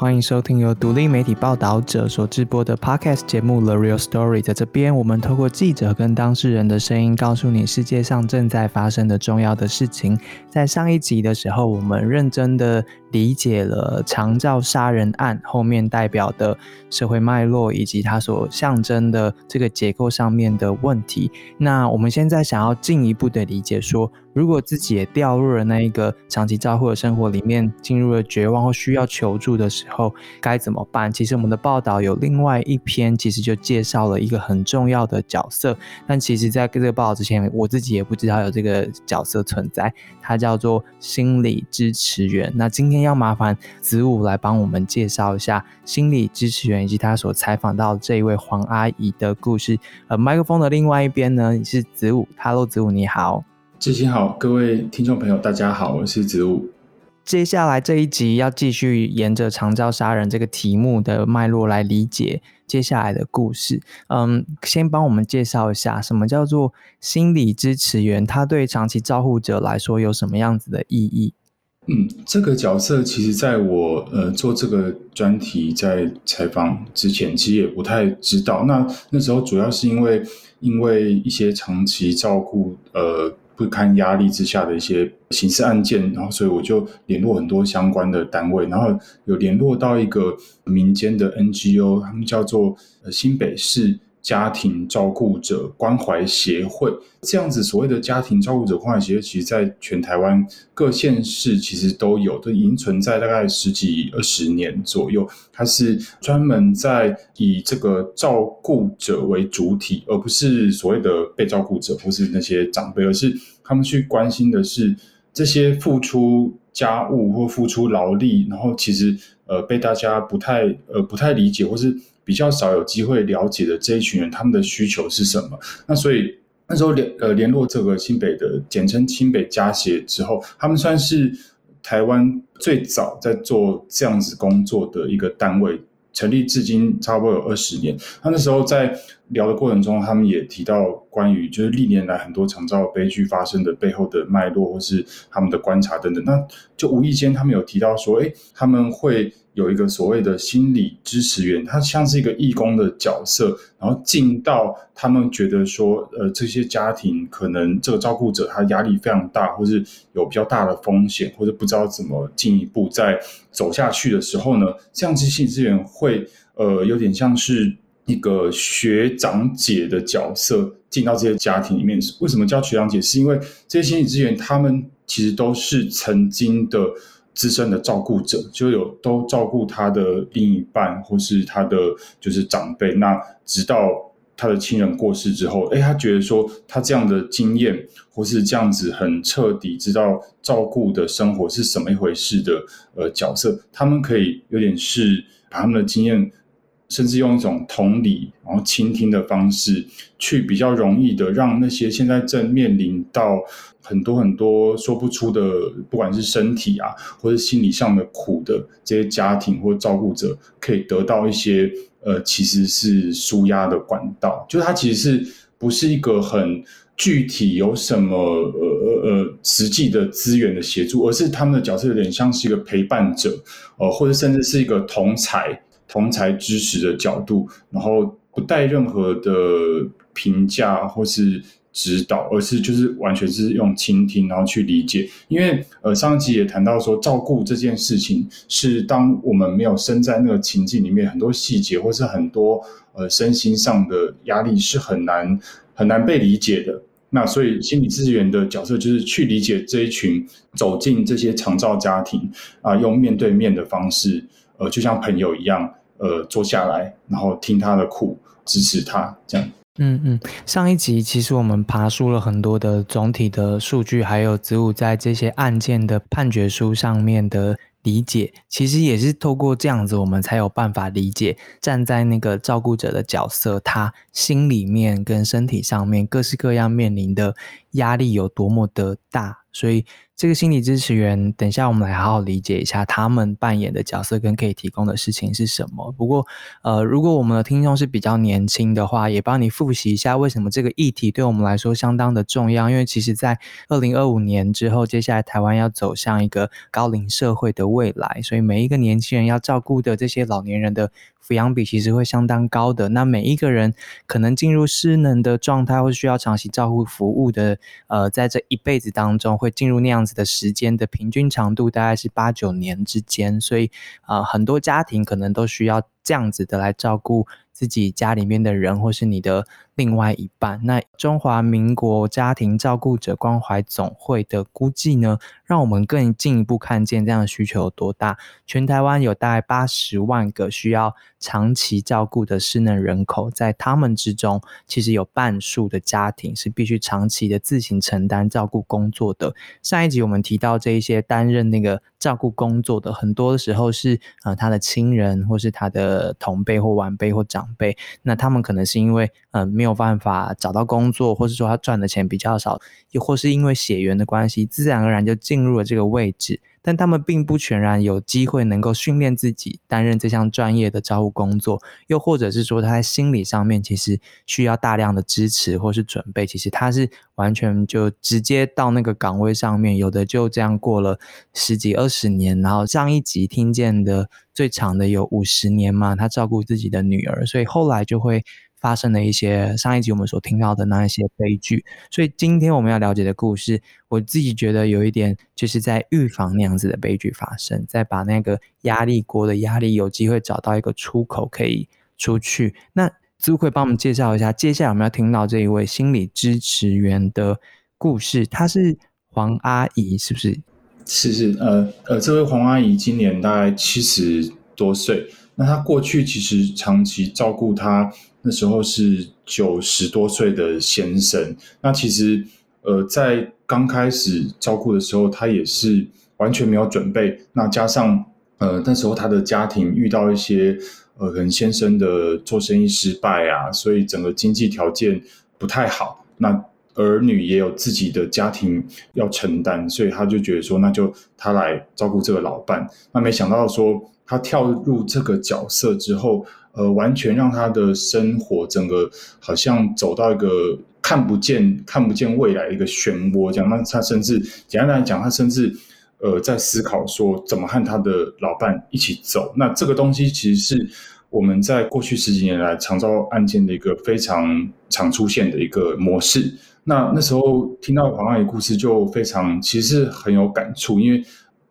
欢迎收听由独立媒体报道者所制播的 Podcast 节目《The Real Story》。在这边，我们透过记者跟当事人的声音，告诉你世界上正在发生的重要的事情。在上一集的时候，我们认真的理解了长照杀人案后面代表的社会脉络，以及它所象征的这个结构上面的问题。那我们现在想要进一步的理解说。如果自己也掉入了那一个长期照护的生活里面，进入了绝望或需要求助的时候，该怎么办？其实我们的报道有另外一篇，其实就介绍了一个很重要的角色。但其实，在这个报道之前，我自己也不知道有这个角色存在，它叫做心理支持员。那今天要麻烦子午来帮我们介绍一下心理支持员以及他所采访到这一位黄阿姨的故事。呃，麦克风的另外一边呢，是子午，Hello，子午你好。志兴好，各位听众朋友，大家好，我是子午。接下来这一集要继续沿着长照杀人这个题目的脉络来理解接下来的故事。嗯，先帮我们介绍一下什么叫做心理支持员，他对长期照护者来说有什么样子的意义？嗯，这个角色其实在我呃做这个专题在采访之前，其实也不太知道。那那时候主要是因为因为一些长期照顾呃。不堪压力之下的一些刑事案件，然后所以我就联络很多相关的单位，然后有联络到一个民间的 NGO，他们叫做新北市。家庭照顾者关怀协会这样子，所谓的家庭照顾者关怀协会，其实在全台湾各县市其实都有，都已经存在大概十几二十年左右。它是专门在以这个照顾者为主体，而不是所谓的被照顾者或是那些长辈，而是他们去关心的是这些付出家务或付出劳力，然后其实呃被大家不太呃不太理解，或是。比较少有机会了解的这一群人，他们的需求是什么？那所以那时候联呃联络这个清北的简称清北家协之后，他们算是台湾最早在做这样子工作的一个单位。成立至今差不多有二十年。他那时候在聊的过程中，他们也提到关于就是历年来很多长照悲剧发生的背后的脉络，或是他们的观察等等。那就无意间他们有提到说，哎，他们会有一个所谓的心理支持员，他像是一个义工的角色，然后进到他们觉得说，呃，这些家庭可能这个照顾者他压力非常大，或是有比较大的风险，或者不知道怎么进一步再走下去的时候呢，这样子心理支持员会呃有点像是一个学长姐的角色进到这些家庭里面。为什么叫学长姐？是因为这些心理支持员他们其实都是曾经的资深的照顾者，就有都照顾他的另一半或是他的就是长辈。那直到他的亲人过世之后，哎，他觉得说他这样的经验，或是这样子很彻底知道照顾的生活是什么一回事的，呃，角色，他们可以有点是把他们的经验，甚至用一种同理，然后倾听的方式，去比较容易的让那些现在正面临到很多很多说不出的，不管是身体啊，或者心理上的苦的这些家庭或照顾者，可以得到一些。呃，其实是舒压的管道，就是它其实是不是一个很具体有什么呃呃呃实际的资源的协助，而是他们的角色有点像是一个陪伴者，呃，或者甚至是一个同才同才支持的角度，然后不带任何的评价或是。指导，而是就是完全是用倾听，然后去理解。因为呃，上一集也谈到说，照顾这件事情是当我们没有身在那个情境里面，很多细节或是很多呃身心上的压力是很难很难被理解的。那所以心理资源的角色就是去理解这一群走进这些长照家庭啊，用面对面的方式，呃，就像朋友一样，呃，坐下来，然后听他的苦，支持他这样。嗯嗯，上一集其实我们爬梳了很多的总体的数据，还有子午在这些案件的判决书上面的理解，其实也是透过这样子，我们才有办法理解站在那个照顾者的角色，他心里面跟身体上面各式各样面临的压力有多么的大，所以。这个心理支持员，等一下我们来好好理解一下他们扮演的角色跟可以提供的事情是什么。不过，呃，如果我们的听众是比较年轻的话，也帮你复习一下为什么这个议题对我们来说相当的重要。因为其实，在二零二五年之后，接下来台湾要走向一个高龄社会的未来，所以每一个年轻人要照顾的这些老年人的抚养比其实会相当高的。那每一个人可能进入失能的状态或需要长期照顾服务的，呃，在这一辈子当中会进入那样子的时间的平均长度大概是八九年之间，所以啊，很多家庭可能都需要这样子的来照顾。自己家里面的人，或是你的另外一半，那中华民国家庭照顾者关怀总会的估计呢，让我们更进一步看见这样的需求有多大。全台湾有大概八十万个需要长期照顾的失能人口，在他们之中，其实有半数的家庭是必须长期的自行承担照顾工作的。上一集我们提到这一些担任那个照顾工作的，很多的时候是呃他的亲人，或是他的呃同辈或晚辈或长。辈，那他们可能是因为嗯没有办法找到工作，或是说他赚的钱比较少，又或是因为血缘的关系，自然而然就进入了这个位置。但他们并不全然有机会能够训练自己担任这项专业的照顾工作，又或者是说他在心理上面其实需要大量的支持或是准备，其实他是完全就直接到那个岗位上面，有的就这样过了十几二十年，然后上一集听见的最长的有五十年嘛，他照顾自己的女儿，所以后来就会。发生了一些上一集我们所听到的那一些悲剧，所以今天我们要了解的故事，我自己觉得有一点就是在预防那样子的悲剧发生，在把那个压力锅的压力有机会找到一个出口可以出去。那可不可以帮我们介绍一下，接下来我们要听到这一位心理支持员的故事？她是黄阿姨，是不是？是是，呃呃，这位黄阿姨今年大概七十多岁，那她过去其实长期照顾她。那时候是九十多岁的先生，那其实呃，在刚开始照顾的时候，他也是完全没有准备。那加上呃，那时候他的家庭遇到一些呃，可能先生的做生意失败啊，所以整个经济条件不太好。那儿女也有自己的家庭要承担，所以他就觉得说，那就他来照顾这个老伴。那没想到说，他跳入这个角色之后。呃，完全让他的生活整个好像走到一个看不见、看不见未来的一个漩涡这样。那他甚至简单来讲，他甚至呃在思考说怎么和他的老伴一起走。那这个东西其实是我们在过去十几年来常遭案件的一个非常常出现的一个模式。那那时候听到黄阿姨故事就非常，其实很有感触，因为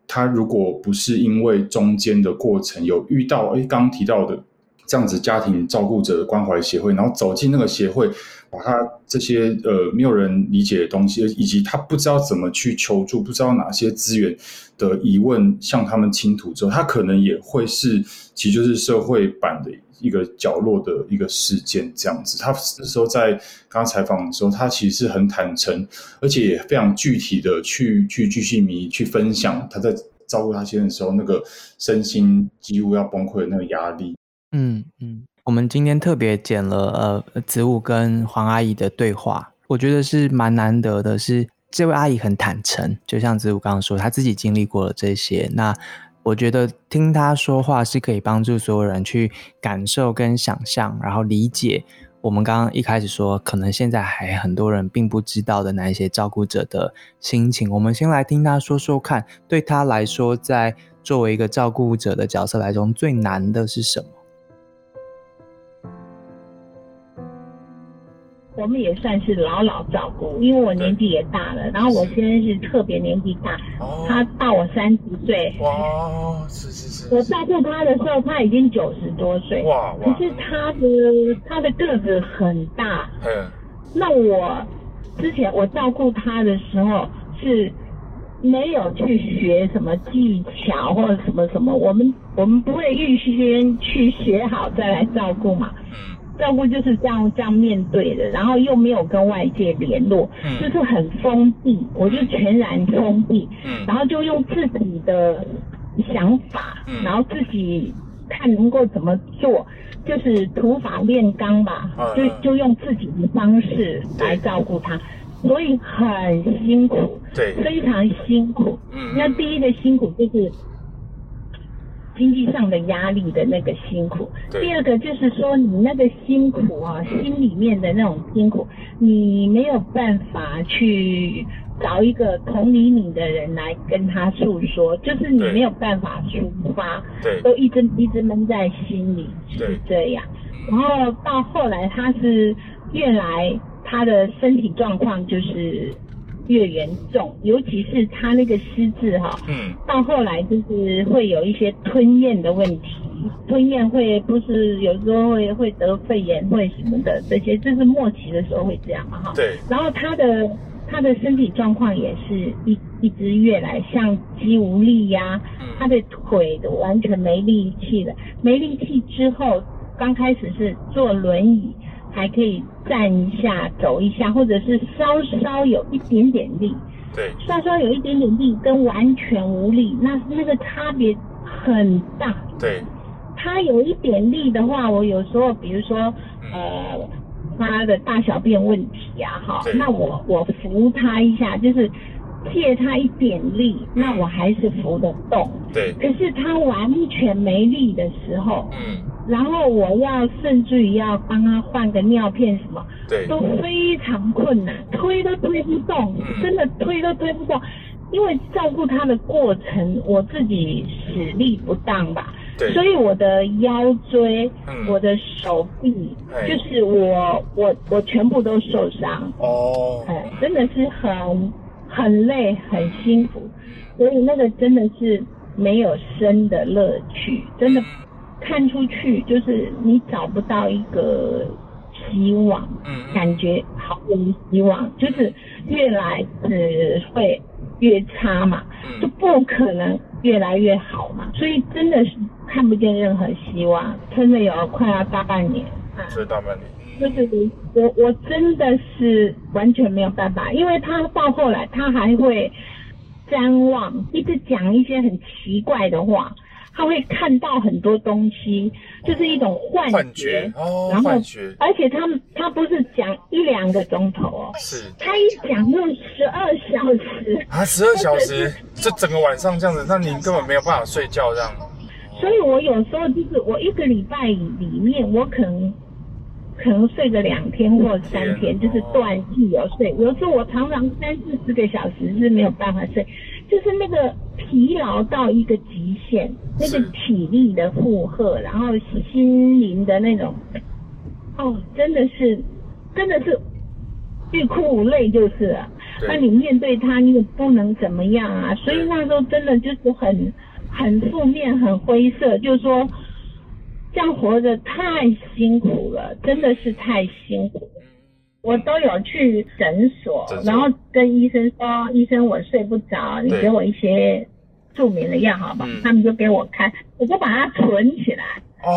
他如果不是因为中间的过程有遇到，哎，刚提到的。这样子家庭照顾者关怀协会，然后走进那个协会，把他这些呃没有人理解的东西，以及他不知道怎么去求助，不知道哪些资源的疑问向他们倾吐之后，他可能也会是，其实就是社会版的一个角落的一个事件这样子。他那时候在刚刚采访的时候，他其实是很坦诚，而且也非常具体的去去巨细迷去分享他在照顾他先生的时候那个身心几乎要崩溃的那个压力。嗯嗯，我们今天特别剪了呃子午跟黄阿姨的对话，我觉得是蛮难得的。是这位阿姨很坦诚，就像子午刚刚说，她自己经历过了这些。那我觉得听她说话是可以帮助所有人去感受跟想象，然后理解我们刚刚一开始说，可能现在还很多人并不知道的那一些照顾者的心情。我们先来听她说说看，对她来说，在作为一个照顾者的角色来中，最难的是什么？我们也算是老老照顾，因为我年纪也大了，然后我现在是特别年纪大，他大我三十岁。哇，是是是。我照顾他的时候，他已经九十多岁。哇哇。可是他的他的个子很大。嗯。那我之前我照顾他的时候是没有去学什么技巧或者什么什么，我们我们不会预先去学好再来照顾嘛。嗯。照顾就是这样这样面对的，然后又没有跟外界联络，就是很封闭，我就全然封闭，然后就用自己的想法，然后自己看能够怎么做，就是土法炼钢吧，就就用自己的方式来照顾他，所以很辛苦，对，非常辛苦。嗯那第一个辛苦就是。经济上的压力的那个辛苦，第二个就是说你那个辛苦啊，心里面的那种辛苦，你没有办法去找一个同理你的人来跟他诉说，就是你没有办法抒发，都一直一直闷在心里，是这样。然后到后来他是越来他的身体状况就是越严重，尤其是他那个失智哈，嗯，到后来就是会有一些吞咽的问题，吞咽会不是有时候会会得肺炎会什么的这些，就是末期的时候会这样嘛哈，对，然后他的。他的身体状况也是一一直越来像肌无力呀，他的腿都完全没力气了。没力气之后，刚开始是坐轮椅还可以站一下、走一下，或者是稍稍有一点点力。对，稍稍有一点点力跟完全无力，那那个差别很大。对，他有一点力的话，我有时候比如说呃。他的大小便问题啊，哈，那我我扶他一下，就是借他一点力，那我还是扶得动。对。可是他完全没力的时候，嗯，然后我要甚至于要帮他换个尿片什么，对，都非常困难，推都推不动，真的推都推不动，因为照顾他的过程，我自己使力不当吧。所以我的腰椎，我的手臂，就是我我我全部都受伤。哦，哎，真的是很很累很辛苦，所以那个真的是没有生的乐趣，真的看出去就是你找不到一个希望，感觉毫无希望，就是越来只会越差嘛，就不可能越来越好嘛，所以真的是。看不见任何希望，撑了有快要大半年。啊，这大半年，就是我我真的是完全没有办法，因为他到后来他还会瞻望，一直讲一些很奇怪的话，他会看到很多东西，就是一种幻觉，哦，然后而且他他不是讲一两个钟头哦，是，他一讲就十二小时。啊，十二小时，这整个晚上这样子，那你根本没有办法睡觉这样。所以，我有时候就是我一个礼拜里面，我可能可能睡个两天或三天，就是断气有睡。有时候我常常三四十个小时是没有办法睡，就是那个疲劳到一个极限，那个体力的负荷，然后心灵的那种，哦，真的是，真的是欲哭无泪，就是了。那你面对他，你也不能怎么样啊。所以那时候真的就是很。很负面，很灰色，就是说，这样活着太辛苦了，真的是太辛苦。我都有去诊所，然后跟医生说：“医生，我睡不着，你给我一些助眠的药，好吧？”他们就给我开，我就把它存起来。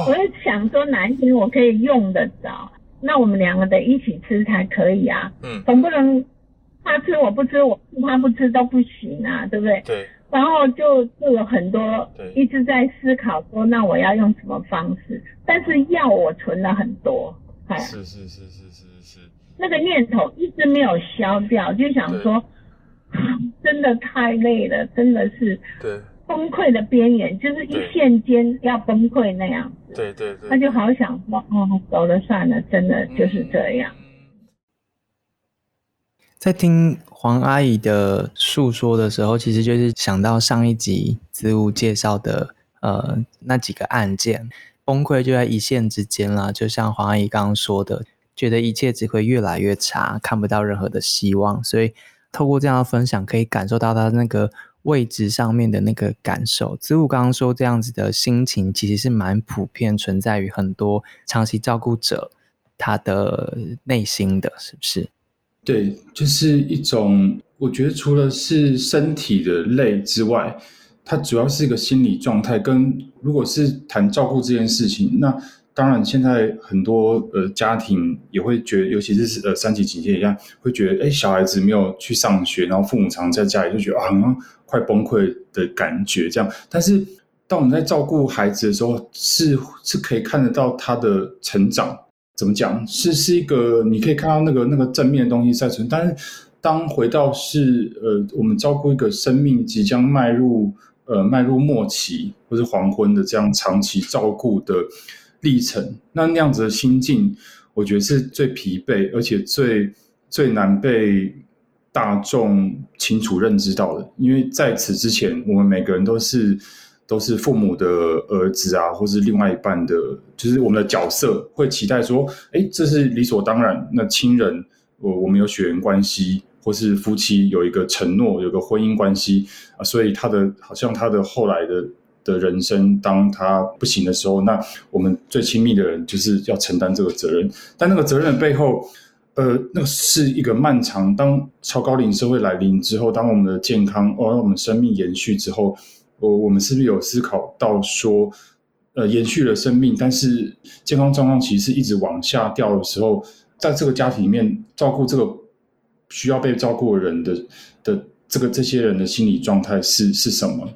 我就想说，哪一天我可以用得着，那我们两个得一起吃才可以啊。嗯。总不能他吃我不吃，我他不吃都不行啊，对不对？对。然后就就有很多一直在思考说，那我要用什么方式？但是药我存了很多，哎，是是是是是是，那个念头一直没有消掉，就想说，真的太累了，真的是对。崩溃的边缘，就是一瞬间要崩溃那样子，对对对，他就好想说，哦，走了算了，真的就是这样。在听黄阿姨的诉说的时候，其实就是想到上一集子午介绍的呃那几个案件，崩溃就在一线之间啦。就像黄阿姨刚刚说的，觉得一切只会越来越差，看不到任何的希望。所以透过这样的分享，可以感受到他那个位置上面的那个感受。子午刚刚说这样子的心情，其实是蛮普遍存在于很多长期照顾者他的内心的，是不是？对，就是一种，我觉得除了是身体的累之外，它主要是一个心理状态。跟如果是谈照顾这件事情，那当然现在很多呃家庭也会觉得，尤其是呃三级警戒一样，会觉得哎小孩子没有去上学，然后父母常在家里就觉得啊快崩溃的感觉这样。但是当我们在照顾孩子的时候，是是可以看得到他的成长。怎么讲？是是一个你可以看到那个那个正面的东西在存，但是当回到是呃，我们照顾一个生命即将迈入呃迈入末期或是黄昏的这样长期照顾的历程，那那样子的心境，我觉得是最疲惫，而且最最难被大众清楚认知到的。因为在此之前，我们每个人都是都是父母的儿子啊，或是另外一半的，就是我们的角色会期待说，哎，这是理所当然。那亲人，我我们有血缘关系，或是夫妻有一个承诺，有个婚姻关系啊，所以他的好像他的后来的。的人生，当他不行的时候，那我们最亲密的人就是要承担这个责任。但那个责任的背后，呃，那是一个漫长。当超高龄社会来临之后，当我们的健康，哦，我们生命延续之后，我我们是不是有思考到说，呃，延续了生命，但是健康状况其实是一直往下掉的时候，在这个家庭里面照顾这个需要被照顾的人的的这个这些人的心理状态是是什么？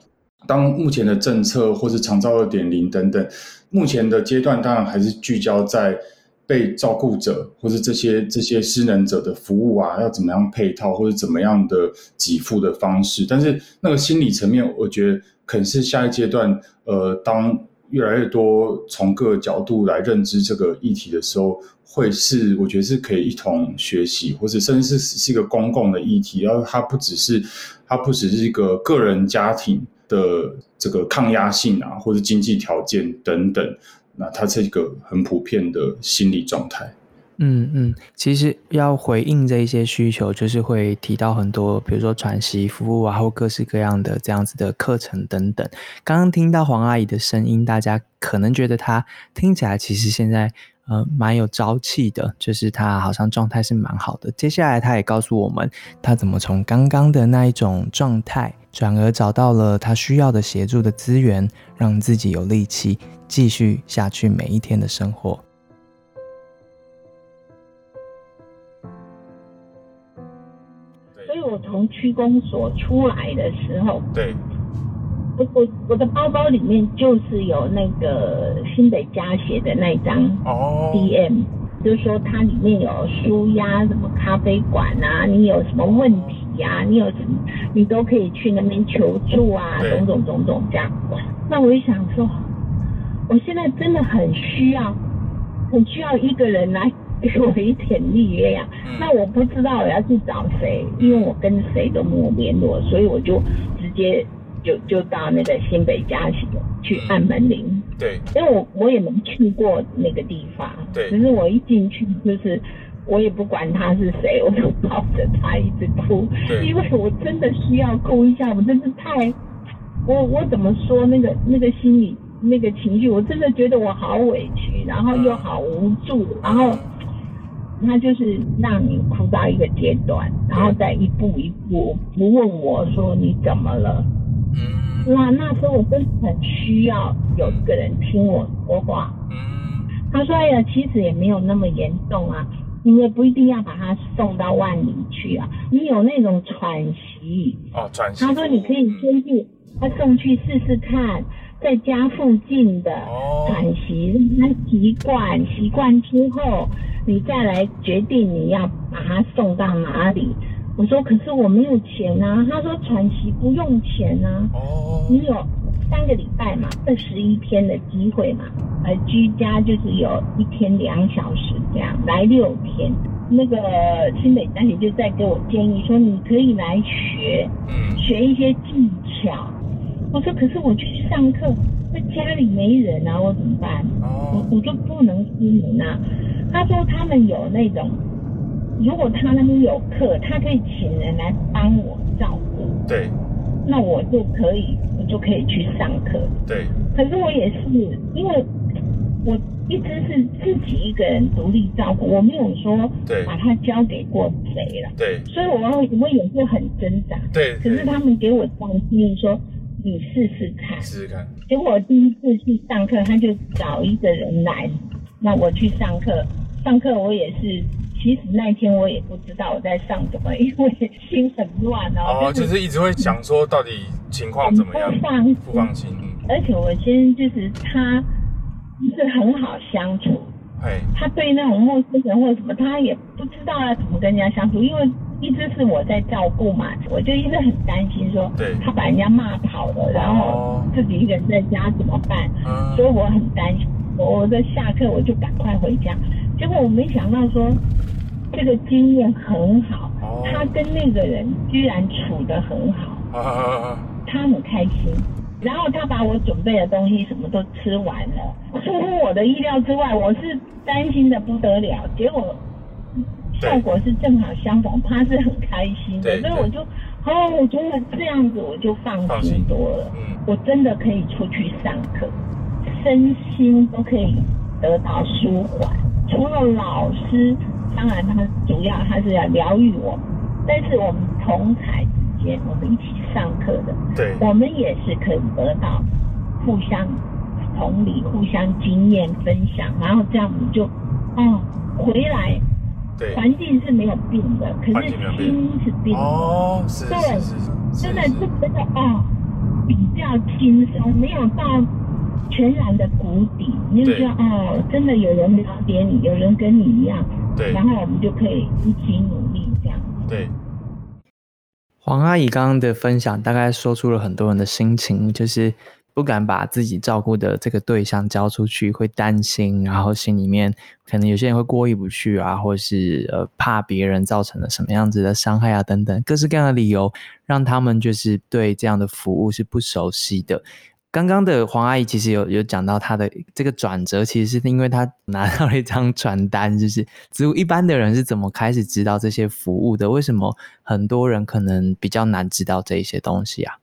当目前的政策或是长照二点零等等，目前的阶段当然还是聚焦在被照顾者或是这些这些失能者的服务啊，要怎么样配套或者怎么样的给付的方式。但是那个心理层面，我觉得可能是下一阶段，呃，当越来越多从各个角度来认知这个议题的时候，会是我觉得是可以一同学习，或者甚至是是一个公共的议题，然后它不只是它不只是一个个人家庭。的这个抗压性啊，或者经济条件等等，那它是一个很普遍的心理状态。嗯嗯，其实要回应这一些需求，就是会提到很多，比如说喘息服务啊，或各式各样的这样子的课程等等。刚刚听到黄阿姨的声音，大家可能觉得她听起来其实现在呃蛮有朝气的，就是她好像状态是蛮好的。接下来她也告诉我们，她怎么从刚刚的那一种状态。转而找到了她需要的协助的资源，让自己有力气继续下去每一天的生活。我从区公所出来的时候，对，我我我的包包里面就是有那个新北家写的那张哦，DM，就是说它里面有书呀，什么咖啡馆啊，你有什么问题？呀，你有什么，你都可以去那边求助啊，种种种种这样。那我就想说，我现在真的很需要，很需要一个人来 给我一点力量。那我不知道我要去找谁，因为我跟谁都没有联络，所以我就直接就就到那个新北家去去按门铃。对，因为我我也没去过那个地方。对，只是我一进去就是。我也不管他是谁，我就抱着他一直哭，因为我真的需要哭一下，我真是太，我我怎么说那个那个心理那个情绪，我真的觉得我好委屈，然后又好无助，然后他就是让你哭到一个阶段，然后再一步一步不问我说你怎么了，嗯，哇，那时候我真的很需要有一个人听我说话，嗯，他说哎呀，其实也没有那么严重啊。你也不一定要把他送到万里去啊，你有那种喘息。哦，喘息。他说你可以先去，他送去试试看，在家附近的喘息，让他习惯，习惯之后，你再来决定你要把他送到哪里。我说可是我没有钱啊，他说喘息不用钱啊，哦，你有。三个礼拜嘛，二十一天的机会嘛，呃，居家就是有一天两小时这样，来六天。那个新北大姐就在给我建议说，你可以来学，学一些技巧。我说可是我去上课，那家里没人啊，我怎么办？我我就不能出门啊。他说他们有那种，如果他那边有课，他可以请人来帮我照顾。对。那我就可以，我就可以去上课。对。可是我也是，因为我一直是自己一个人独立照顾，我没有说把他交给过谁了。对。所以我我也是很挣扎。对。可是他们给我建议说，你试试看。试试看。结果我第一次去上课，他就找一个人来，那我去上课，上课我也是。其实那天我也不知道我在上什么，因为心很乱哦。哦，就是一直会想说到底情况怎么样，不放不放心。而且我先就是他是很好相处，哎，他对那种陌生人或者什么，他也不知道要怎么跟人家相处，因为一直是我在照顾嘛，我就一直很担心说，对，他把人家骂跑了，然后自己一个人在家怎么办？所以我很担心，我在下课我就赶快回家，结果我没想到说。这个经验很好，他跟那个人居然处得很好，他很开心。然后他把我准备的东西什么都吃完了，出乎我的意料之外，我是担心的不得了，结果效果是正好相反，他是很开心的，所以我就哦，我觉得这样子我就放心多了，我真的可以出去上课，身心都可以得到舒缓。除了老师，当然他主要他是要疗愈我，但是我们同台之间。我们一起上课的，对，我们也是可以得到互相同理、互相经验分享，然后这样子就哦回来，对，环境是没有病的，可是心是病的。哦，是，对，真的是觉得哦比较轻松，没有到全然的谷底，你就觉得哦，真的有人了解你，有人跟你一样，对，然后我们就可以一起努力这样，对。黄阿姨刚刚的分享，大概说出了很多人的心情，就是不敢把自己照顾的这个对象交出去，会担心，然后心里面可能有些人会过意不去啊，或是呃怕别人造成了什么样子的伤害啊，等等，各式各样的理由，让他们就是对这样的服务是不熟悉的。刚刚的黄阿姨其实有有讲到她的这个转折，其实是因为她拿到了一张传单，就是植物一般的人是怎么开始知道这些服务的？为什么很多人可能比较难知道这一些东西啊？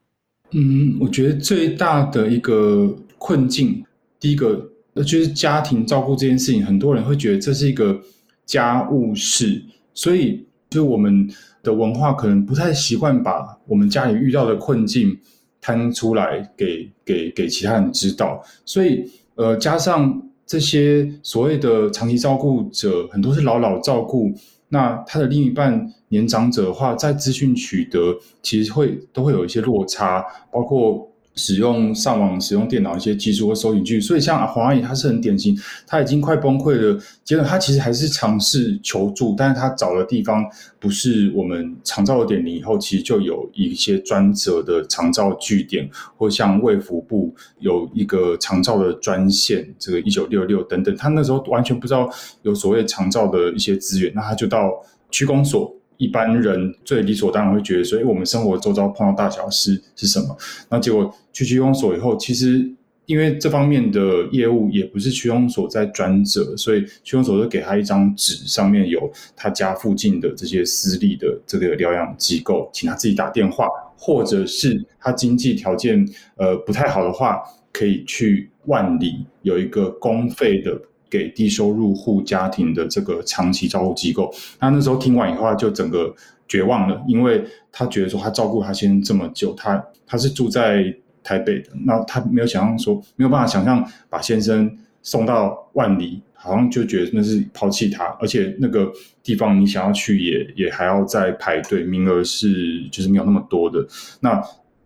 嗯，我觉得最大的一个困境，第一个就是家庭照顾这件事情，很多人会觉得这是一个家务事，所以就我们的文化可能不太习惯把我们家里遇到的困境。摊出来给给给其他人知道，所以呃，加上这些所谓的长期照顾者，很多是老老照顾，那他的另一半年长者的话，在资讯取得其实会都会有一些落差，包括。使用上网、使用电脑一些技术或收影剧，所以像黄阿姨，她是很典型，她已经快崩溃了。接着，她其实还是尝试求助，但是她找的地方不是我们长照的点零，以后其实就有一些专责的长照据点，或像卫福部有一个长照的专线，这个一九六六等等。她那时候完全不知道有所谓长照的一些资源，那她就到区公所。一般人最理所当然会觉得说，哎，我们生活周遭碰到大小事是什么？那结果去区公所以后，其实因为这方面的业务也不是区公所在专责，所以区公所就给他一张纸，上面有他家附近的这些私立的这个疗养机构，请他自己打电话，或者是他经济条件呃不太好的话，可以去万里有一个公费的。给低收入户家庭的这个长期照顾机构，那那时候听完以后就整个绝望了，因为他觉得说他照顾他先生这么久，他他是住在台北的，那他没有想象说没有办法想象把先生送到万里，好像就觉得那是抛弃他，而且那个地方你想要去也也还要再排队，名额是就是没有那么多的。那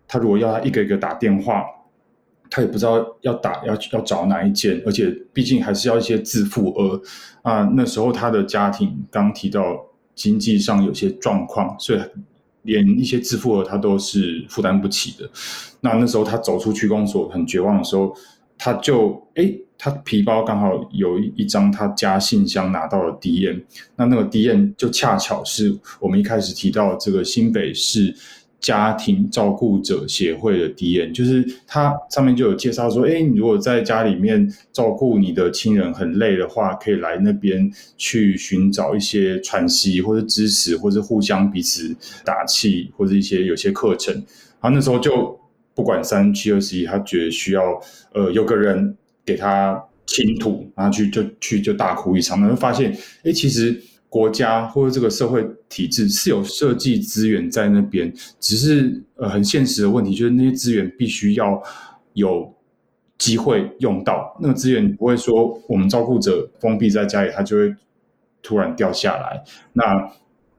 他如果要他一个一个打电话。他也不知道要打要要找哪一间，而且毕竟还是要一些自付额啊。那时候他的家庭刚提到经济上有些状况，所以连一些自付额他都是负担不起的。那那时候他走出区公所很绝望的时候，他就哎，他皮包刚好有一张他家信箱拿到了 D N，那那个 D N 就恰巧是我们一开始提到这个新北市。家庭照顾者协会的 D N，就是他上面就有介绍说，哎，你如果在家里面照顾你的亲人很累的话，可以来那边去寻找一些喘息或者支持，或者互相彼此打气，或者一些有些课程。然后那时候就不管三七二十一，他觉得需要呃有个人给他倾吐，然后去就去就大哭一场，然后发现，哎，其实。国家或者这个社会体制是有设计资源在那边，只是呃很现实的问题，就是那些资源必须要有机会用到。那个资源不会说我们照顾者封闭在家里，他就会突然掉下来。那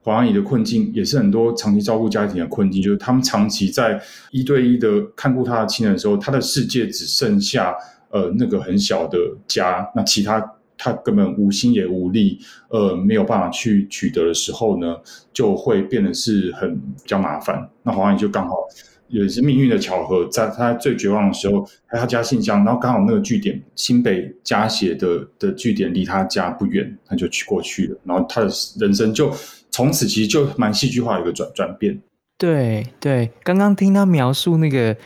黄阿姨的困境也是很多长期照顾家庭的困境，就是他们长期在一对一的看顾他的亲人的时候，他的世界只剩下呃那个很小的家，那其他。他根本无心也无力，呃，没有办法去取得的时候呢，就会变得是很比较麻烦。那黄阿姨就刚好也是命运的巧合，在他最绝望的时候，在他家信箱，然后刚好那个据点新北加协的的据点离他家不远，他就去过去了，然后他的人生就从此其实就蛮戏剧化的一个转转变。对对，刚刚听他描述那个。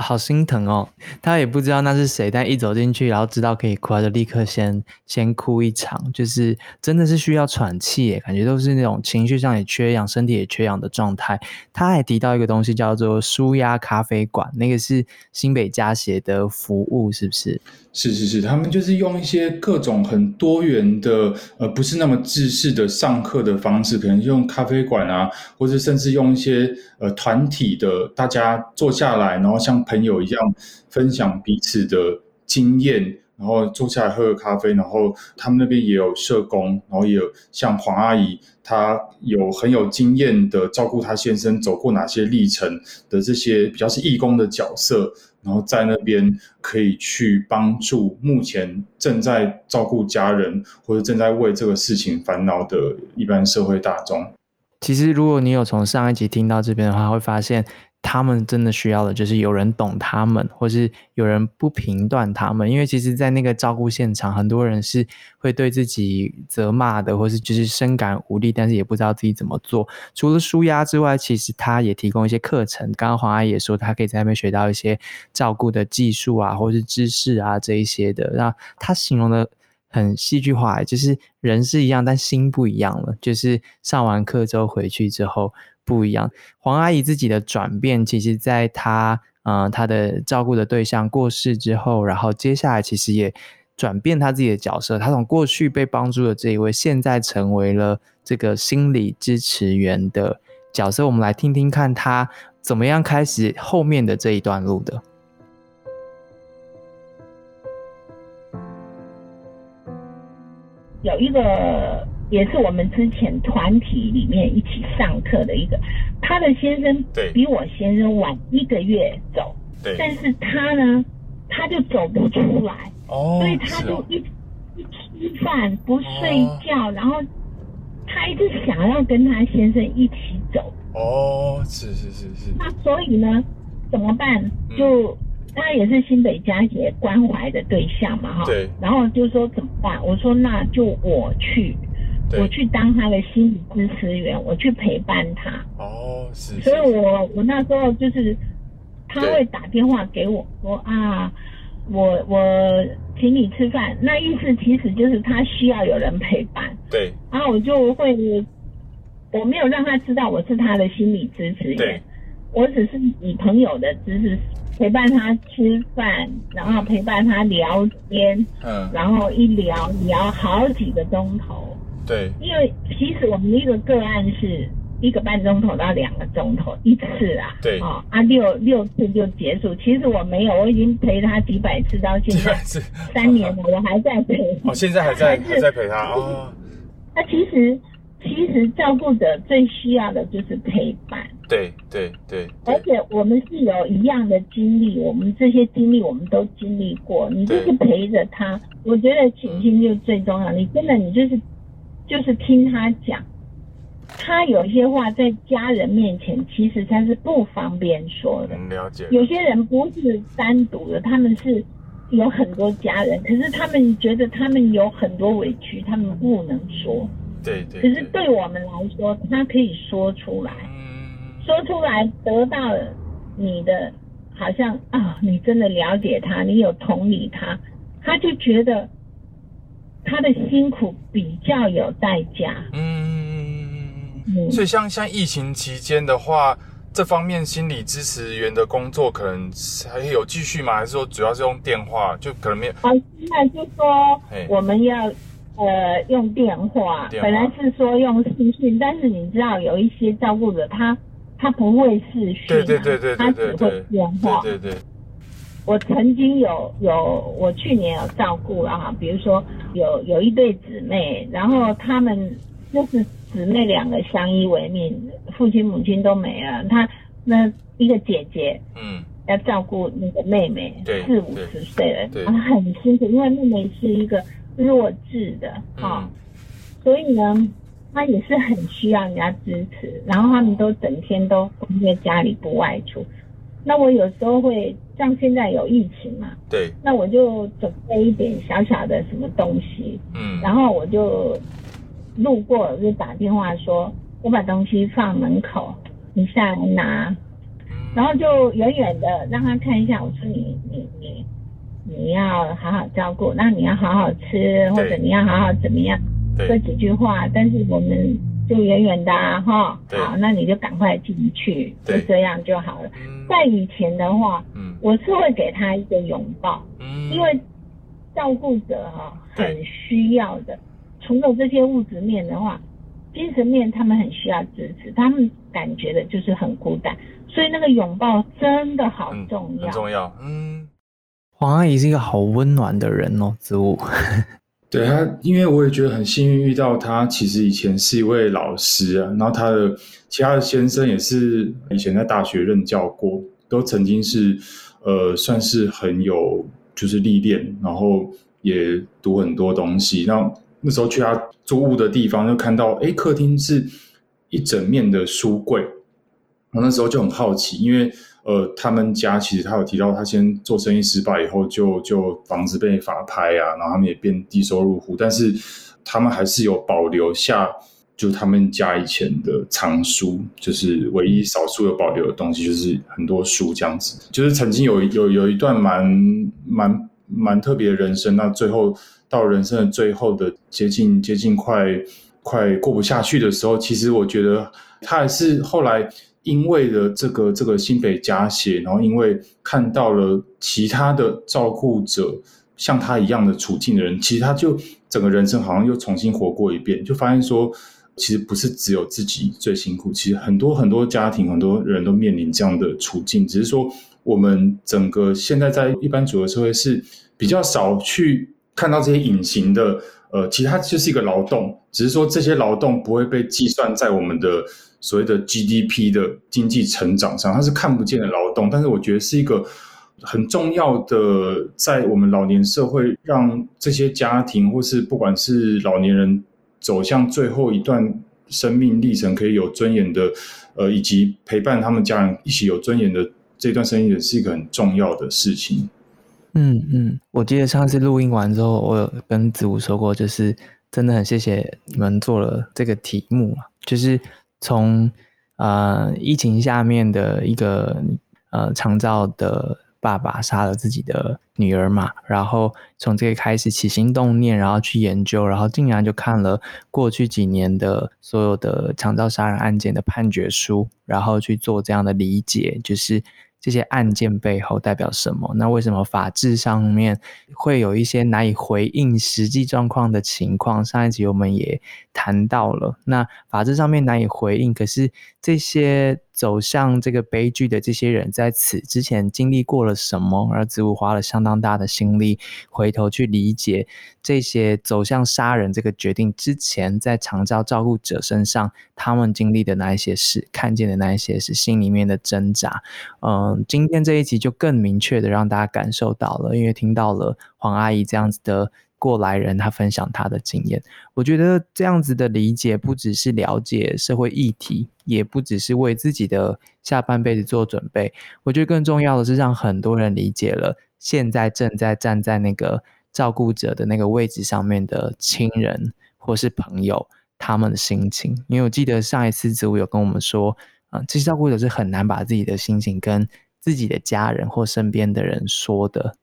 好心疼哦，他也不知道那是谁，但一走进去，然后知道可以哭，他就立刻先先哭一场，就是真的是需要喘气，感觉都是那种情绪上也缺氧，身体也缺氧的状态。他还提到一个东西叫做舒压咖啡馆，那个是新北家协的服务，是不是？是是是，他们就是用一些各种很多元的，呃，不是那么制式的上课的方式，可能用咖啡馆啊，或者甚至用一些呃团体的，大家坐下来，然后像朋友一样分享彼此的经验，然后坐下来喝个咖啡，然后他们那边也有社工，然后也有像黄阿姨，她有很有经验的照顾她先生走过哪些历程的这些比较是义工的角色。然后在那边可以去帮助目前正在照顾家人或者正在为这个事情烦恼的一般社会大众。其实，如果你有从上一集听到这边的话，会发现。他们真的需要的就是有人懂他们，或是有人不评断他们。因为其实，在那个照顾现场，很多人是会对自己责骂的，或是就是深感无力，但是也不知道自己怎么做。除了舒压之外，其实他也提供一些课程。刚刚黄阿姨也说，他可以在那边学到一些照顾的技术啊，或是知识啊这一些的。那他形容的很戏剧化，就是人是一样，但心不一样了。就是上完课之后回去之后。不一样，黄阿姨自己的转变，其实在她，嗯，她的照顾的对象过世之后，然后接下来其实也转变她自己的角色，她从过去被帮助的这一位，现在成为了这个心理支持员的角色。我们来听听看她怎么样开始后面的这一段路的。有一个。也是我们之前团体里面一起上课的一个，他的先生比我先生晚一个月走，对但是他呢，他就走不出来，哦所以他就一一吃饭不睡觉，然后他一直想要跟他先生一起走。哦，是是是是。那所以呢，怎么办？就他也是新北家协关怀的对象嘛，哈。对。然后就说怎么办？我说那就我去。我去当他的心理支持员，我去陪伴他。哦，是。所以我我那时候就是他会打电话给我说啊，我我请你吃饭，那意思其实就是他需要有人陪伴。对。然后我就会，我没有让他知道我是他的心理支持员，我只是以朋友的姿势陪伴他吃饭，然后陪伴他聊天，嗯，然后一聊聊好几个钟头。对，因为其实我们一个个案是一个半钟头到两个钟头一次啊，对，啊啊六六次就结束。其实我没有，我已经陪他几百次到现在，三年了，我还在陪。哦，现在还在 还在陪他哦。那其实其实照顾者最需要的就是陪伴。对对对。而且我们是有一样的经历，我们这些经历我们都经历过。你就是陪着他，我觉得倾听就最重要。你真的你就是。就是听他讲，他有一些话在家人面前，其实他是不方便说的。了解。有些人不是单独的，他们是有很多家人，可是他们觉得他们有很多委屈，他们不能说。对对。可是对我们来说，他可以说出来，说出来得到你的，好像啊，你真的了解他，你有同理他，他就觉得。他的辛苦比较有代价。嗯，所以像像疫情期间的话，这方面心理支持员的工作可能还有继续吗？还是说主要是用电话？就可能没有。啊，现在就说我们要呃用电话，本来是说用视讯，但是你知道有一些照顾者他他不会视讯，对对对对他只会电话，对对。我曾经有有，我去年有照顾了哈，比如说有有一对姊妹，然后他们就是姊妹两个相依为命，父亲母亲都没了，他那一个姐姐，嗯，要照顾那个妹妹，四五十岁了，对，很辛苦，因为妹妹是一个弱智的哈，所以呢，她也是很需要人家支持，然后他们都整天都在家里不外出。那我有时候会像现在有疫情嘛，对，那我就准备一点小小的什么东西，嗯，然后我就路过就打电话说，我把东西放门口，你下来拿，然后就远远的让他看一下，我说你你你你要好好照顾，那你要好好吃，或者你要好好怎么样，说几句话，但是我们。就远远的哈，好，那你就赶快进去，就这样就好了。在以前的话，嗯，我是会给他一个拥抱，嗯，因为照顾者哈很需要的。除了这些物质面的话，精神面他们很需要支持，他们感觉的就是很孤单，所以那个拥抱真的好重要，很重要。嗯，黄阿姨是一个好温暖的人哦，子午。对他，因为我也觉得很幸运遇到他。其实以前是一位老师啊，然后他的其他的先生也是以前在大学任教过，都曾经是呃算是很有就是历练，然后也读很多东西。那那时候去他租屋的地方，就看到哎，客厅是一整面的书柜，我那时候就很好奇，因为。呃，他们家其实他有提到，他先做生意失败以后，就就房子被法拍啊，然后他们也变低收入户，但是他们还是有保留下，就他们家以前的藏书，就是唯一少数有保留的东西，就是很多书这样子。就是曾经有有有一段蛮蛮蛮特别的人生，那最后到人生的最后的接近接近快快过不下去的时候，其实我觉得他还是后来。因为了这个这个新北加血，然后因为看到了其他的照顾者像他一样的处境的人，其实他就整个人生好像又重新活过一遍，就发现说，其实不是只有自己最辛苦，其实很多很多家庭很多人都面临这样的处境，只是说我们整个现在在一般主流社会是比较少去看到这些隐形的，呃，其实它就是一个劳动，只是说这些劳动不会被计算在我们的。所谓的 GDP 的经济成长上，它是看不见的劳动，但是我觉得是一个很重要的，在我们老年社会，让这些家庭或是不管是老年人走向最后一段生命历程，可以有尊严的，呃，以及陪伴他们家人一起有尊严的这段生命，是一个很重要的事情。嗯嗯，我记得上次录音完之后，我有跟子午说过，就是真的很谢谢你们做了这个题目啊就是。从呃疫情下面的一个呃长照的爸爸杀了自己的女儿嘛，然后从这个开始起心动念，然后去研究，然后竟然就看了过去几年的所有的长照杀人案件的判决书，然后去做这样的理解，就是。这些案件背后代表什么？那为什么法制上面会有一些难以回应实际状况的情况？上一集我们也谈到了，那法制上面难以回应，可是这些。走向这个悲剧的这些人，在此之前经历过了什么？而子午花了相当大的心力，回头去理解这些走向杀人这个决定之前，在长照照顾者身上，他们经历的那一些事，看见的那一些是心里面的挣扎。嗯，今天这一集就更明确的让大家感受到了，因为听到了黄阿姨这样子的。过来人，他分享他的经验，我觉得这样子的理解，不只是了解社会议题，也不只是为自己的下半辈子做准备。我觉得更重要的是，让很多人理解了现在正在站在那个照顾者的那个位置上面的亲人或是朋友他们的心情。因为我记得上一次子午有跟我们说，啊，这些照顾者是很难把自己的心情跟自己的家人或身边的人说的。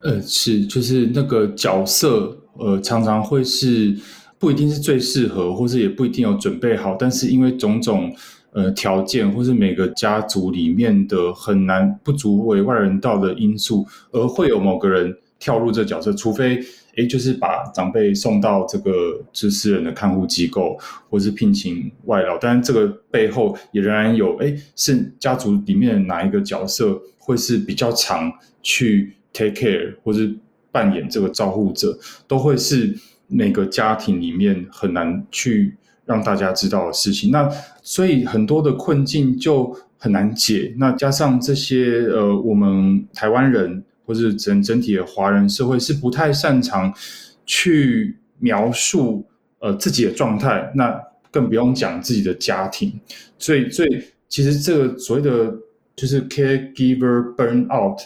呃，是，就是那个角色，呃，常常会是不一定是最适合，或是也不一定有准备好，但是因为种种呃条件，或是每个家族里面的很难不足为外人道的因素，而会有某个人跳入这角色，除非诶，就是把长辈送到这个是私人的看护机构，或是聘请外劳，但是这个背后也仍然有诶，是家族里面哪一个角色会是比较常去。Take care 或是扮演这个照护者，都会是每个家庭里面很难去让大家知道的事情。那所以很多的困境就很难解。那加上这些呃，我们台湾人或是整整体的华人社会是不太擅长去描述呃自己的状态，那更不用讲自己的家庭。所以，所以其实这个所谓的。就是 caregiver burnout，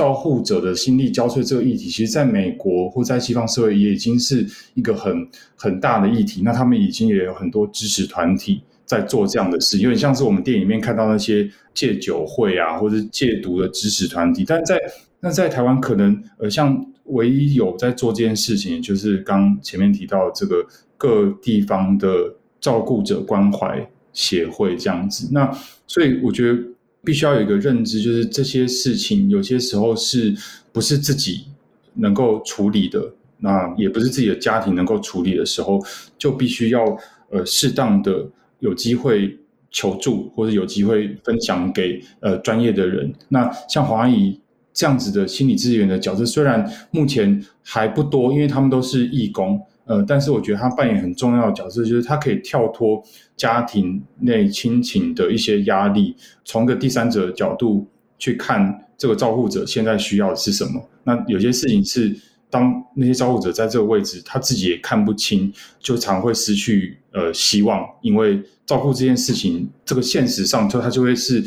照护者的心力交瘁这个议题，其实在美国或在西方社会也已经是一个很很大的议题。那他们已经也有很多支持团体在做这样的事，有点像是我们电影里面看到那些戒酒会啊，或者戒毒的支持团体。但在那在台湾，可能呃，像唯一有在做这件事情，就是刚前面提到这个各地方的照顾者关怀协会这样子。那所以我觉得必须要有一个认知，就是这些事情有些时候是不是自己能够处理的，那也不是自己的家庭能够处理的时候，就必须要呃适当的有机会求助，或者有机会分享给呃专业的人。那像黄阿姨。这样子的心理资源的角色，虽然目前还不多，因为他们都是义工，呃，但是我觉得他扮演很重要的角色，就是他可以跳脱家庭内亲情的一些压力，从个第三者的角度去看这个照顾者现在需要的是什么。那有些事情是当那些照顾者在这个位置，他自己也看不清，就常会失去呃希望，因为照顾这件事情，这个现实上就他就会是。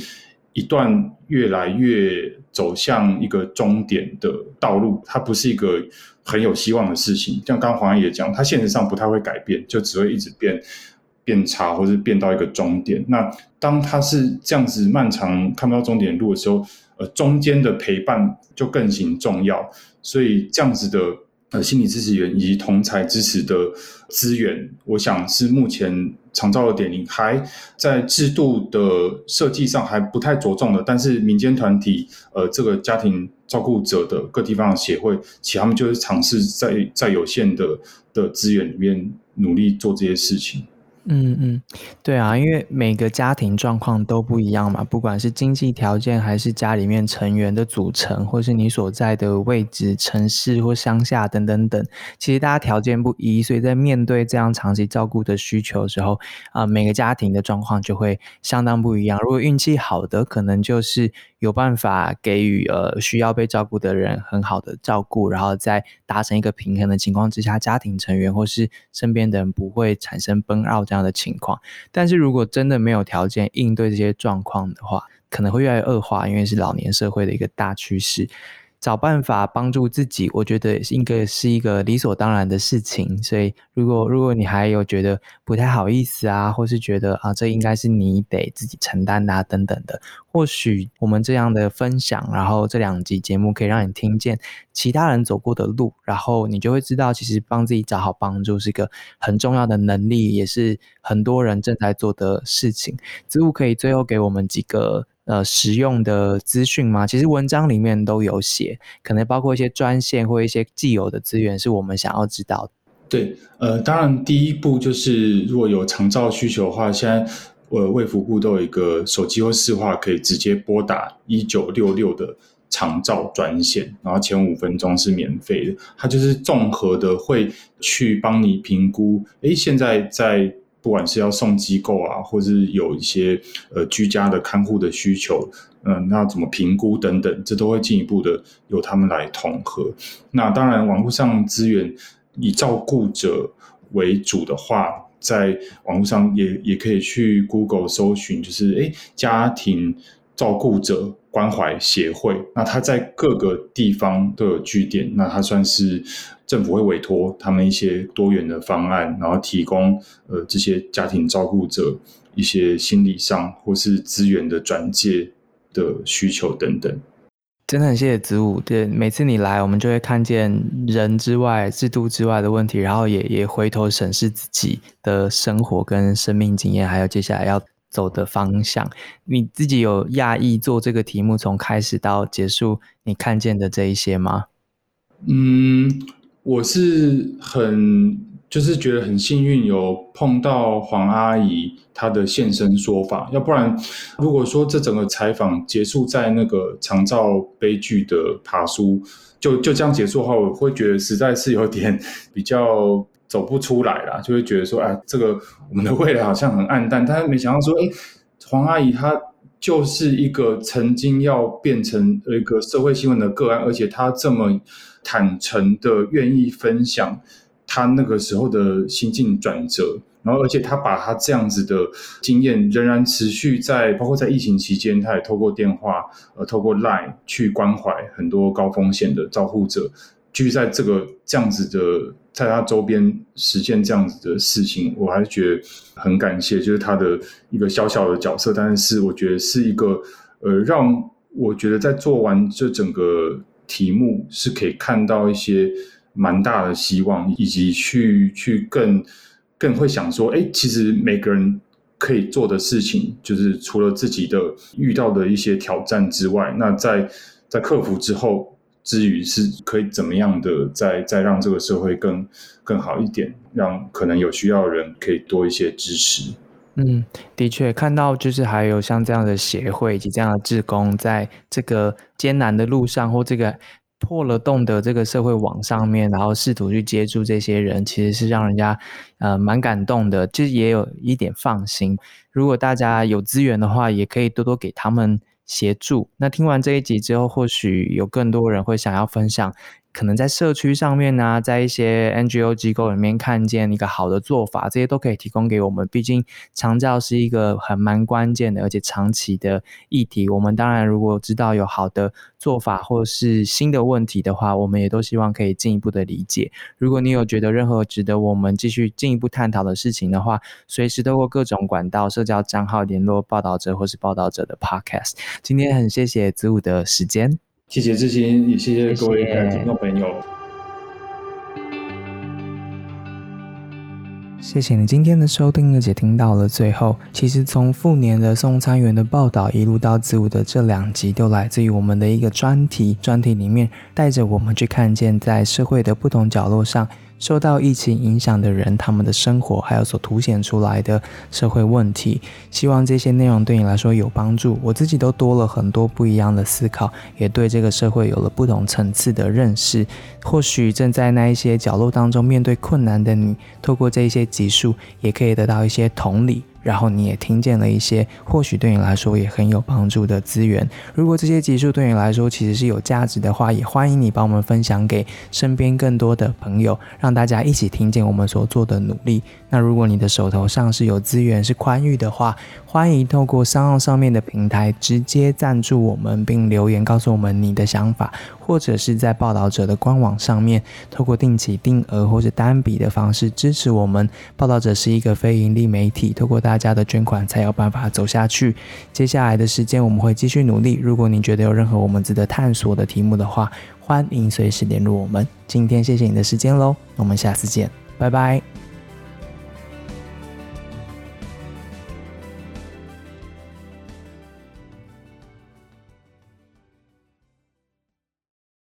一段越来越走向一个终点的道路，它不是一个很有希望的事情。像刚刚黄也讲，它现实上不太会改变，就只会一直变变差，或者变到一个终点。那当它是这样子漫长看不到终点路的时候，呃，中间的陪伴就更形重要。所以这样子的。呃，心理支持员以及同才支持的资源，我想是目前长照的点零还在制度的设计上还不太着重的。但是民间团体，呃，这个家庭照顾者的各地方的协会，其实他们就是尝试在在有限的的资源里面努力做这些事情。嗯嗯，对啊，因为每个家庭状况都不一样嘛，不管是经济条件，还是家里面成员的组成，或是你所在的位置、城市或乡下等等等，其实大家条件不一，所以在面对这样长期照顾的需求的时候，啊，每个家庭的状况就会相当不一样。如果运气好的，可能就是有办法给予呃需要被照顾的人很好的照顾，然后在达成一个平衡的情况之下，家庭成员或是身边的人不会产生崩绕。这样的情况，但是如果真的没有条件应对这些状况的话，可能会越来越恶化，因为是老年社会的一个大趋势。找办法帮助自己，我觉得应该是一个理所当然的事情。所以，如果如果你还有觉得不太好意思啊，或是觉得啊，这应该是你得自己承担的等等的，或许我们这样的分享，然后这两集节目可以让你听见其他人走过的路，然后你就会知道，其实帮自己找好帮助是一个很重要的能力，也是很多人正在做的事情。植物可以最后给我们几个。呃，实用的资讯吗？其实文章里面都有写，可能包括一些专线或一些既有的资源，是我们想要知道。对，呃，当然第一步就是如果有长照需求的话，现在呃卫福部都有一个手机或视话可以直接拨打一九六六的长照专线，然后前五分钟是免费的，它就是综合的会去帮你评估。哎，现在在。不管是要送机构啊，或是有一些呃居家的看护的需求，嗯，那怎么评估等等，这都会进一步的由他们来统合。那当然，网络上资源以照顾者为主的话，在网络上也也可以去 Google 搜寻，就是诶家庭照顾者关怀协会。那它在各个地方都有据点，那它算是。政府会委托他们一些多元的方案，然后提供呃这些家庭照顾者一些心理上或是资源的转介的需求等等。真的很谢谢子午，对每次你来，我们就会看见人之外、制度之外的问题，然后也也回头审视自己的生活跟生命经验，还有接下来要走的方向。你自己有讶异做这个题目从开始到结束，你看见的这一些吗？嗯。我是很就是觉得很幸运有碰到黄阿姨她的现身说法，要不然如果说这整个采访结束在那个长照悲剧的爬书就就这样结束的话，我会觉得实在是有点比较走不出来啦，就会觉得说哎，这个我们的未来好像很暗淡。但是没想到说，哎，黄阿姨她就是一个曾经要变成一个社会新闻的个案，而且她这么。坦诚的愿意分享她那个时候的心境转折，然后而且他把他这样子的经验仍然持续在，包括在疫情期间，他也透过电话，呃，透过 Line 去关怀很多高风险的照护者，继续在这个这样子的，在他周边实现这样子的事情，我还是觉得很感谢，就是他的一个小小的角色，但是我觉得是一个，呃，让我觉得在做完这整个题目是可以看到一些。蛮大的希望，以及去去更更会想说，哎，其实每个人可以做的事情，就是除了自己的遇到的一些挑战之外，那在在克服之后之余，是可以怎么样的，再再让这个社会更更好一点，让可能有需要的人可以多一些支持。嗯，的确看到就是还有像这样的协会以及这样的志工，在这个艰难的路上或这个。破了洞的这个社会网上面，然后试图去接住这些人，其实是让人家呃蛮感动的，就是也有一点放心。如果大家有资源的话，也可以多多给他们协助。那听完这一集之后，或许有更多人会想要分享。可能在社区上面呢，在一些 NGO 机构里面看见一个好的做法，这些都可以提供给我们。毕竟长照是一个很蛮关键的，而且长期的议题。我们当然如果知道有好的做法或是新的问题的话，我们也都希望可以进一步的理解。如果你有觉得任何值得我们继续进一步探讨的事情的话，随时透过各种管道、社交账号联络报道者或是报道者的 Podcast。今天很谢谢子午的时间。谢谢志新，也谢谢各位听众朋友。谢谢你今天的收听，而且听到了最后。其实从复年的送餐员的报道，一路到子午的这两集，都来自于我们的一个专题。专题里面带着我们去看见，在社会的不同角落上。受到疫情影响的人，他们的生活还有所凸显出来的社会问题，希望这些内容对你来说有帮助。我自己都多了很多不一样的思考，也对这个社会有了不同层次的认识。或许正在那一些角落当中面对困难的你，透过这些集数，也可以得到一些同理。然后你也听见了一些或许对你来说也很有帮助的资源。如果这些集数对你来说其实是有价值的话，也欢迎你帮我们分享给身边更多的朋友，让大家一起听见我们所做的努力。那如果你的手头上是有资源是宽裕的话，欢迎透过商号上面的平台直接赞助我们，并留言告诉我们你的想法，或者是在报道者的官网上面透过定期定额或者单笔的方式支持我们。报道者是一个非盈利媒体，透过大大家的捐款才有办法走下去。接下来的时间我们会继续努力。如果你觉得有任何我们值得探索的题目的话，欢迎随时联络我们。今天谢谢你的时间喽，我们下次见，拜拜。